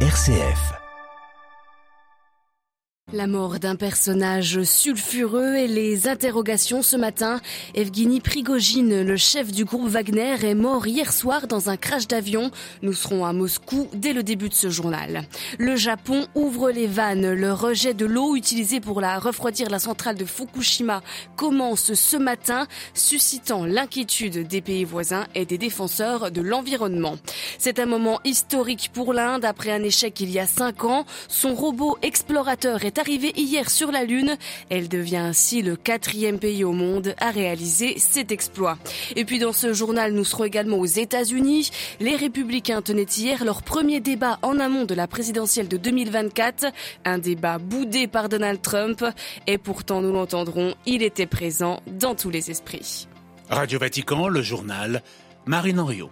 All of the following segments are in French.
RCF. La mort d'un personnage sulfureux et les interrogations ce matin. Evgeny Prigogine, le chef du groupe Wagner, est mort hier soir dans un crash d'avion. Nous serons à Moscou dès le début de ce journal. Le Japon ouvre les vannes. Le rejet de l'eau utilisée pour la refroidir la centrale de Fukushima commence ce matin, suscitant l'inquiétude des pays voisins et des défenseurs de l'environnement. C'est un moment historique pour l'Inde après un échec il y a cinq ans. Son robot explorateur est arrivée hier sur la Lune. Elle devient ainsi le quatrième pays au monde à réaliser cet exploit. Et puis dans ce journal, nous serons également aux États-Unis. Les républicains tenaient hier leur premier débat en amont de la présidentielle de 2024. Un débat boudé par Donald Trump. Et pourtant, nous l'entendrons, il était présent dans tous les esprits. Radio Vatican, le journal, Marine Henriot.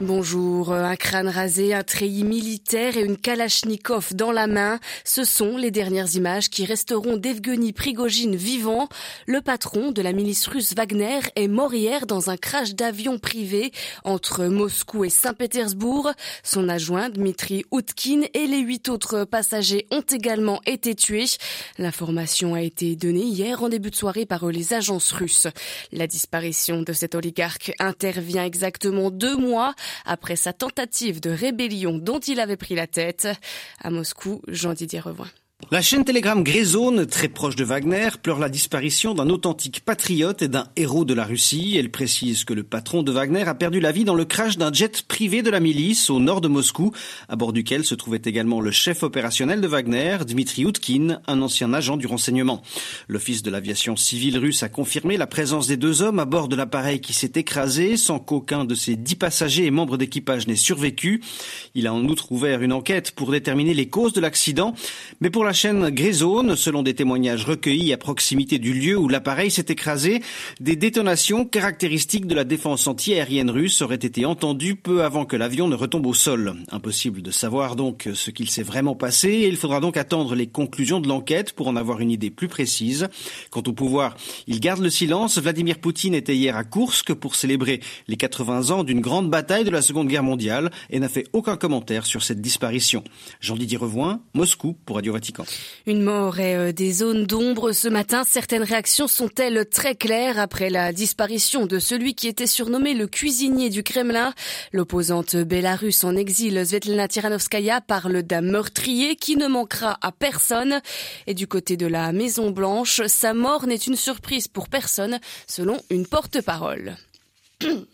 Bonjour, un crâne rasé, un treillis militaire et une kalachnikov dans la main. Ce sont les dernières images qui resteront d'Evgeny Prigogine vivant. Le patron de la milice russe Wagner est mort hier dans un crash d'avion privé entre Moscou et Saint-Pétersbourg. Son adjoint Dmitri Utkin et les huit autres passagers ont également été tués. L'information a été donnée hier en début de soirée par les agences russes. La disparition de cet oligarque intervient exactement deux mois après sa tentative de rébellion dont il avait pris la tête. À Moscou, Jean-Didier Revoin. La chaîne Telegram Greyzone, très proche de Wagner, pleure la disparition d'un authentique patriote et d'un héros de la Russie. Elle précise que le patron de Wagner a perdu la vie dans le crash d'un jet privé de la milice au nord de Moscou, à bord duquel se trouvait également le chef opérationnel de Wagner, Dmitri Utkin, un ancien agent du renseignement. L'office de l'aviation civile russe a confirmé la présence des deux hommes à bord de l'appareil qui s'est écrasé sans qu'aucun de ses dix passagers et membres d'équipage n'ait survécu. Il a en outre ouvert une enquête pour déterminer les causes de l'accident, mais pour la chaîne Greyzone, selon des témoignages recueillis à proximité du lieu où l'appareil s'est écrasé, des détonations caractéristiques de la défense antiaérienne russe auraient été entendues peu avant que l'avion ne retombe au sol. Impossible de savoir donc ce qu'il s'est vraiment passé et il faudra donc attendre les conclusions de l'enquête pour en avoir une idée plus précise. Quant au pouvoir, il garde le silence. Vladimir Poutine était hier à Kursk pour célébrer les 80 ans d'une grande bataille de la Seconde Guerre mondiale et n'a fait aucun commentaire sur cette disparition. Jean-Didier Revoin, Moscou pour Radio Vatican. Une mort et euh, des zones d'ombre ce matin. Certaines réactions sont-elles très claires après la disparition de celui qui était surnommé le cuisinier du Kremlin? L'opposante bélarusse en exil, Svetlana Tiranovskaya, parle d'un meurtrier qui ne manquera à personne. Et du côté de la Maison Blanche, sa mort n'est une surprise pour personne, selon une porte-parole.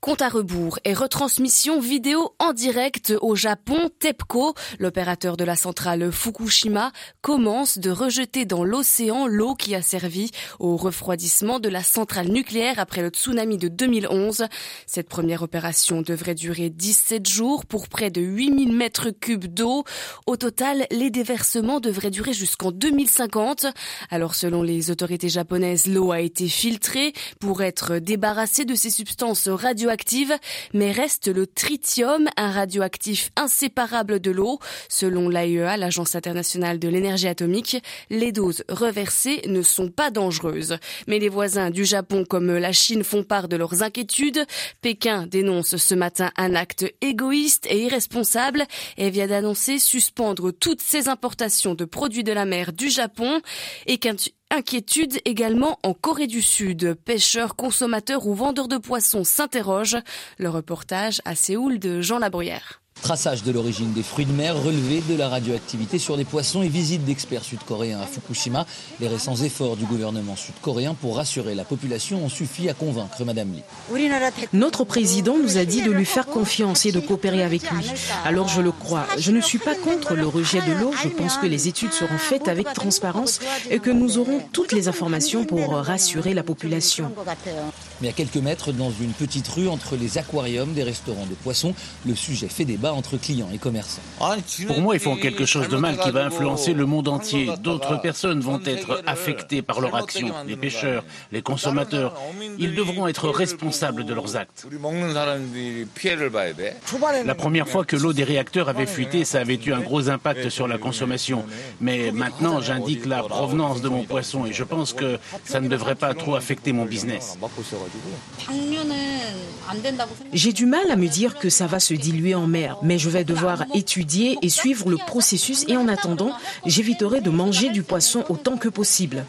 Compte à rebours et retransmission vidéo en direct au Japon, TEPCO, l'opérateur de la centrale Fukushima, commence de rejeter dans l'océan l'eau qui a servi au refroidissement de la centrale nucléaire après le tsunami de 2011. Cette première opération devrait durer 17 jours pour près de 8000 mètres cubes d'eau. Au total, les déversements devraient durer jusqu'en 2050. Alors selon les autorités japonaises, l'eau a été filtrée pour être débarrassée de ces substances radioactive, mais reste le tritium, un radioactif inséparable de l'eau. Selon l'AIEA, l'Agence internationale de l'énergie atomique, les doses reversées ne sont pas dangereuses. Mais les voisins du Japon comme la Chine font part de leurs inquiétudes. Pékin dénonce ce matin un acte égoïste et irresponsable et vient d'annoncer suspendre toutes ses importations de produits de la mer du Japon Inquiétude également en Corée du Sud. Pêcheurs, consommateurs ou vendeurs de poissons s'interrogent. Le reportage à Séoul de Jean Labruyère. Traçage de l'origine des fruits de mer, relevé de la radioactivité sur des poissons et visite d'experts sud-coréens à Fukushima. Les récents efforts du gouvernement sud-coréen pour rassurer la population ont suffi à convaincre Madame Lee. Notre président nous a dit de lui faire confiance et de coopérer avec lui. Alors je le crois. Je ne suis pas contre le rejet de l'eau. Je pense que les études seront faites avec transparence et que nous aurons toutes les informations pour rassurer la population. Mais à quelques mètres, dans une petite rue entre les aquariums des restaurants de poissons, le sujet fait débat entre clients et commerçants. Pour moi, ils font quelque chose de mal qui va influencer le monde entier. D'autres personnes vont être affectées par leur action. Les pêcheurs, les consommateurs. Ils devront être responsables de leurs actes. La première fois que l'eau des réacteurs avait fuité, ça avait eu un gros impact sur la consommation. Mais maintenant, j'indique la provenance de mon poisson et je pense que ça ne devrait pas trop affecter mon business. J'ai du mal à me dire que ça va se diluer en mer, mais je vais devoir étudier et suivre le processus et en attendant, j'éviterai de manger du poisson autant que possible.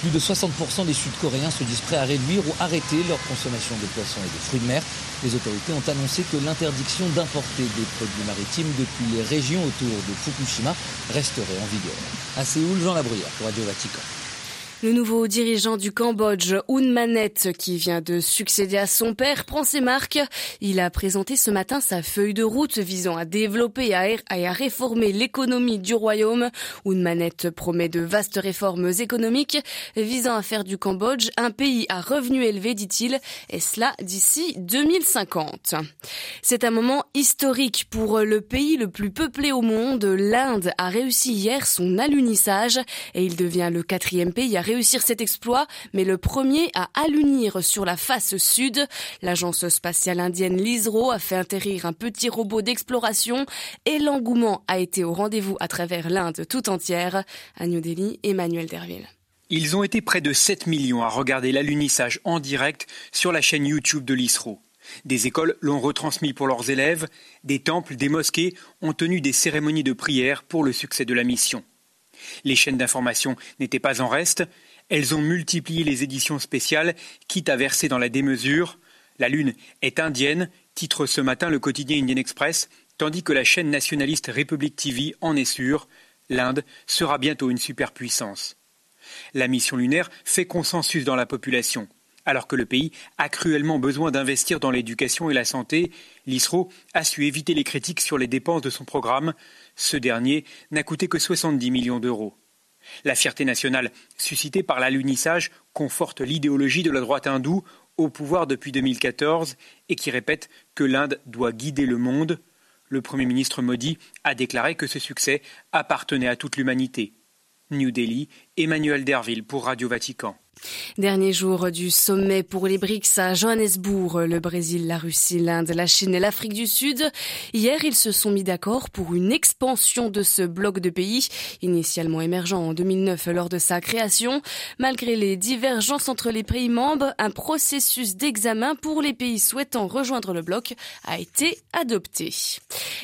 Plus de 60% des Sud-Coréens se disent prêts à réduire ou arrêter leur consommation de poissons et de fruits de mer. Les autorités ont annoncé que l'interdiction d'importer des produits maritimes depuis les régions autour de Fukushima resterait en vigueur. À Séoul, Jean Labruyère pour Radio Vatican. Le nouveau dirigeant du Cambodge, Un Manet, qui vient de succéder à son père, prend ses marques. Il a présenté ce matin sa feuille de route visant à développer et à réformer l'économie du royaume. Un Manet promet de vastes réformes économiques visant à faire du Cambodge un pays à revenus élevés, dit-il, et cela d'ici 2050. C'est un moment historique pour le pays le plus peuplé au monde. L'Inde a réussi hier son alunissage et il devient le quatrième pays à réussir cet exploit, mais le premier à allunir sur la face sud. L'agence spatiale indienne l'ISRO a fait atterrir un petit robot d'exploration et l'engouement a été au rendez-vous à travers l'Inde tout entière. À New Delhi, Emmanuel Derville. Ils ont été près de 7 millions à regarder l'alunissage en direct sur la chaîne YouTube de l'ISRO. Des écoles l'ont retransmis pour leurs élèves, des temples, des mosquées ont tenu des cérémonies de prière pour le succès de la mission. Les chaînes d'information n'étaient pas en reste, elles ont multiplié les éditions spéciales, quitte à verser dans la démesure. La Lune est indienne, titre ce matin le quotidien Indian Express, tandis que la chaîne nationaliste République TV en est sûre, l'Inde sera bientôt une superpuissance. La mission lunaire fait consensus dans la population. Alors que le pays a cruellement besoin d'investir dans l'éducation et la santé, l'ISRO a su éviter les critiques sur les dépenses de son programme. Ce dernier n'a coûté que 70 millions d'euros. La fierté nationale suscitée par l'alunissage conforte l'idéologie de la droite hindoue au pouvoir depuis 2014 et qui répète que l'Inde doit guider le monde. Le Premier ministre Modi a déclaré que ce succès appartenait à toute l'humanité. New Delhi, Emmanuel Derville pour Radio Vatican. Dernier jour du sommet pour les BRICS à Johannesburg, le Brésil, la Russie, l'Inde, la Chine et l'Afrique du Sud. Hier, ils se sont mis d'accord pour une expansion de ce bloc de pays, initialement émergent en 2009 lors de sa création. Malgré les divergences entre les pays membres, un processus d'examen pour les pays souhaitant rejoindre le bloc a été adopté.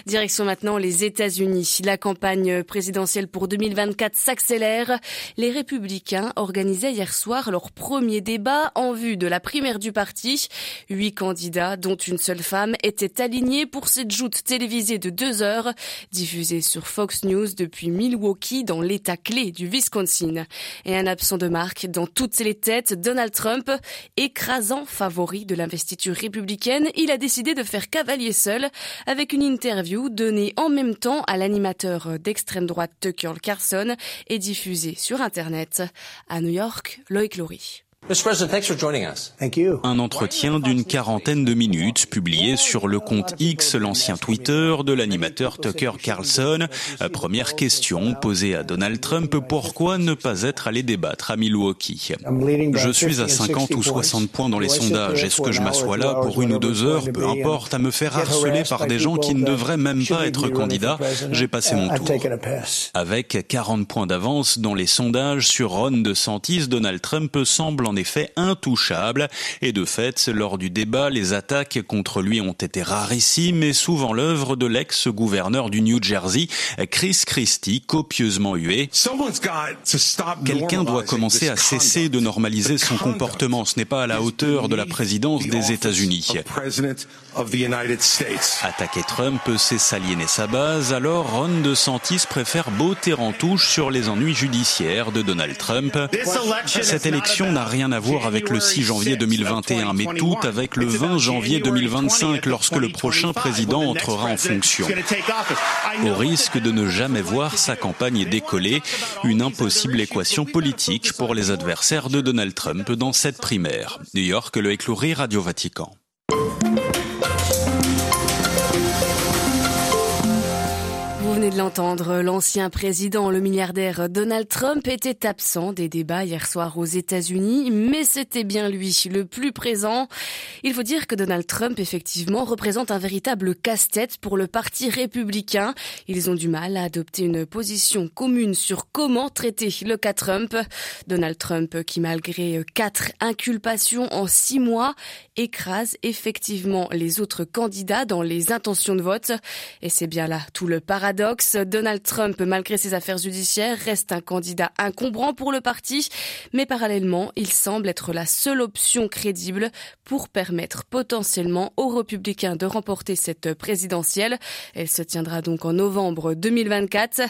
Direction maintenant les États-Unis. La campagne présidentielle pour 2024 s'accélère. Les républicains organisaient hier soir leur premier débat en vue de la primaire du parti. Huit candidats, dont une seule femme, étaient alignés pour cette joute télévisée de deux heures, diffusée sur Fox News depuis Milwaukee dans l'état clé du Wisconsin. Et un absent de marque dans toutes les têtes, Donald Trump, écrasant favori de l'investiture républicaine, il a décidé de faire cavalier seul avec une interview donnée en même temps à l'animateur d'extrême droite Tucker Carlson et diffusée sur Internet. À New York, Loïc Glory un entretien d'une quarantaine de minutes publié sur le compte X, l'ancien Twitter de l'animateur Tucker Carlson. Première question posée à Donald Trump, pourquoi ne pas être allé débattre à Milwaukee? Je suis à 50 ou 60 points dans les sondages. Est-ce que je m'assois là pour une ou deux heures? Peu importe, à me faire harceler par des gens qui ne devraient même pas être candidats. J'ai passé mon tour. Avec 40 points d'avance dans les sondages sur Ron DeSantis, Donald Trump semble en effet intouchable. Et de fait, lors du débat, les attaques contre lui ont été rarissimes et souvent l'œuvre de l'ex-gouverneur du New Jersey, Chris Christie, copieusement hué. Quelqu'un doit commencer à cesser de normaliser son comportement. Ce n'est pas à la hauteur de la présidence des États-Unis. Attaquer Trump, c'est s'aliéner sa base, alors Ron DeSantis préfère botter en touche sur les ennuis judiciaires de Donald Trump. Cette élection n'a rien à voir avec le 6 janvier 2021, mais tout avec le 20 janvier 2025 lorsque le prochain président entrera en fonction. Au risque de ne jamais voir sa campagne décoller, une impossible équation politique pour les adversaires de Donald Trump dans cette primaire. New York, le écloury Radio Vatican. De l'entendre, l'ancien président, le milliardaire Donald Trump était absent des débats hier soir aux États-Unis, mais c'était bien lui le plus présent. Il faut dire que Donald Trump, effectivement, représente un véritable casse-tête pour le parti républicain. Ils ont du mal à adopter une position commune sur comment traiter le cas Trump. Donald Trump, qui malgré quatre inculpations en six mois, écrase effectivement les autres candidats dans les intentions de vote. Et c'est bien là tout le paradoxe. Donald Trump, malgré ses affaires judiciaires, reste un candidat incombrant pour le parti, mais parallèlement, il semble être la seule option crédible pour permettre potentiellement aux républicains de remporter cette présidentielle. Elle se tiendra donc en novembre 2024.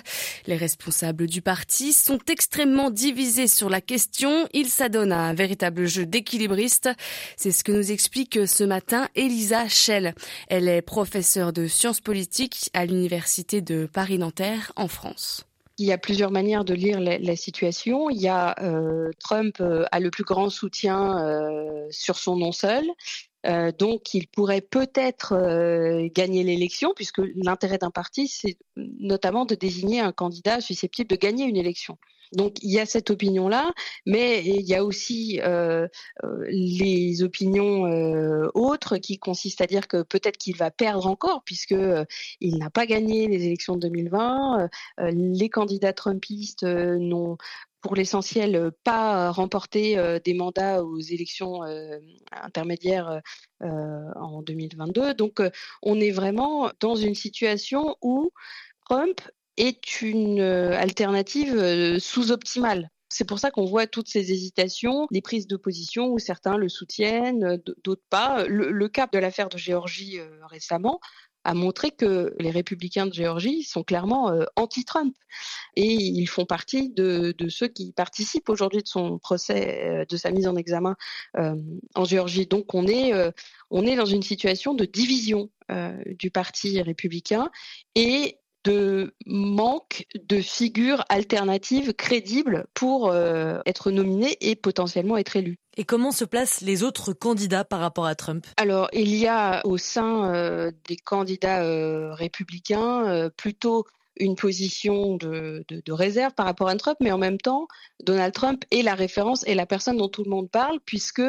Les responsables du parti sont extrêmement divisés sur la question. Ils s'adonnent à un véritable jeu d'équilibriste. C'est ce que nous explique ce matin Elisa Schell. Elle est professeure de sciences politiques à l'université de Paris-Nanterre en France. Il y a plusieurs manières de lire la, situation. Il y a euh, Trump euh, a le plus grand soutien euh, sur son nom seul. donc, il pourrait peut-être gagner l'élection, puisque l'intérêt d'un parti, c'est notamment de désigner un candidat susceptible de gagner une élection. Donc il y a cette opinion-là, mais il y a aussi euh, euh, les opinions euh, autres qui consistent à dire que peut-être qu'il va perdre encore puisque il n'a pas gagné les élections de 2020. les candidats trumpistes n'ont pour l'essentiel pas remporté des mandats aux élections intermédiaires en 2022. Donc on est vraiment dans une situation où Trump est une euh, alternative euh, sous-optimale. C'est pour ça qu'on voit toutes ces hésitations, des prises de position où certains le soutiennent, euh, d'autres pas. Le, cas de l'affaire de Géorgie récemment a montré que les républicains de Géorgie sont clairement anti-Trump et ils font partie de, ceux qui participent aujourd'hui de son procès, de sa mise en examen en Géorgie. Donc on est, on est dans une situation de division du parti républicain et de manque de figures alternatives crédibles pour euh, être nominées et potentiellement être élues. Et comment se placent les autres candidats par rapport à Trump? Alors, il y a au sein euh, des candidats euh, républicains plutôt une position de, de, de, réserve par rapport à Trump, mais en même temps, Donald Trump est la référence et la personne dont tout le monde parle, puisque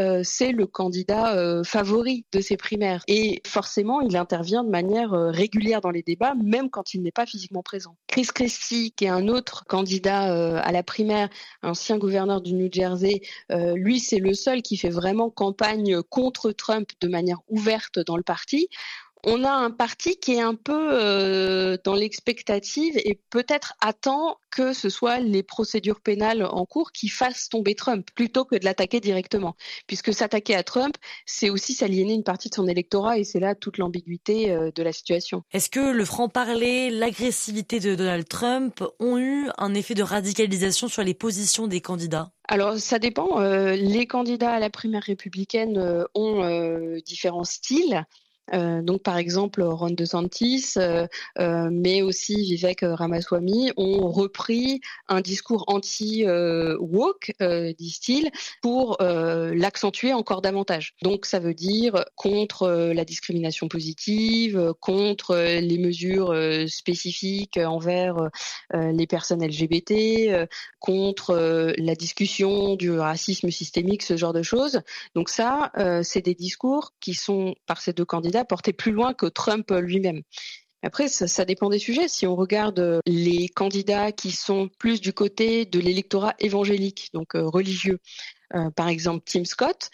euh, c'est le candidat euh, favori de ces primaires. Et forcément, il intervient de manière euh, régulière dans les débats, même quand il n'est pas physiquement présent. Chris Christie, qui est un autre candidat euh, à la primaire, ancien gouverneur du New Jersey, euh, lui, c'est le seul qui fait vraiment campagne contre Trump de manière ouverte dans le parti on a un parti qui est un peu euh, dans l'expectative et peut-être attend que ce soit les procédures pénales en cours qui fassent tomber Trump plutôt que de l'attaquer directement. Puisque s'attaquer à Trump, c'est aussi s'aliéner une partie de son électorat et c'est là toute l'ambiguïté euh, de la situation. Est-ce que le franc-parler, l'agressivité de Donald Trump ont eu un effet de radicalisation sur les positions des candidats? Alors ça dépend. Euh, les candidats à la primaire républicaine ont différents styles. Euh, donc par exemple Ron DeSantis, euh, euh, mais aussi Vivek Ramaswamy ont repris un discours anti-woke, disent-ils, pour l'accentuer encore davantage. Donc ça veut dire contre la discrimination positive, contre les mesures spécifiques envers les personnes LGBT, contre la discussion du racisme systémique, ce genre de choses. Donc ça, c'est des discours qui sont par ces deux candidats porter plus loin que Trump lui-même. Après, ça, dépend des sujets. Si on regarde euh, les candidats qui sont plus du côté de l'électorat évangélique, donc euh, religieux, euh, par exemple Tim Scott,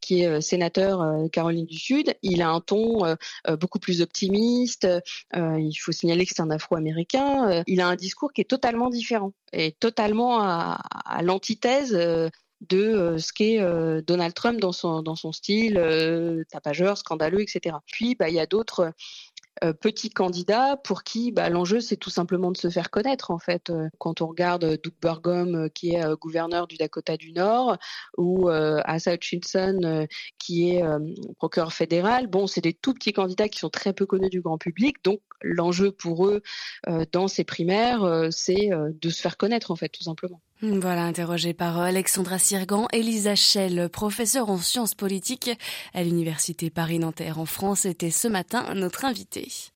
qui est sénateur Caroline du Sud, il a un ton beaucoup plus optimiste. il faut signaler que c'est un Afro-américain. il a un discours qui est totalement différent et totalement à l'antithèse de euh, ce qu'est euh, Donald Trump dans son, style euh, tapageur, scandaleux, etc. Puis, bah, il y a d'autres petits candidats pour qui bah, l'enjeu c'est tout simplement de se faire connaître en fait. Quand on regarde Doug Burgum qui est gouverneur du Dakota du Nord ou Asa Hutchinson qui est procureur fédéral, bon c'est des tout petits candidats qui sont très peu connus du grand public, donc l'enjeu pour eux dans ces primaires c'est de se faire connaître en fait tout simplement. Voilà, interrogé par Alexandra Sirgan, Elisa Schell, professeure en sciences politiques à l'Université Paris-Nanterre en France, était ce matin notre invitée.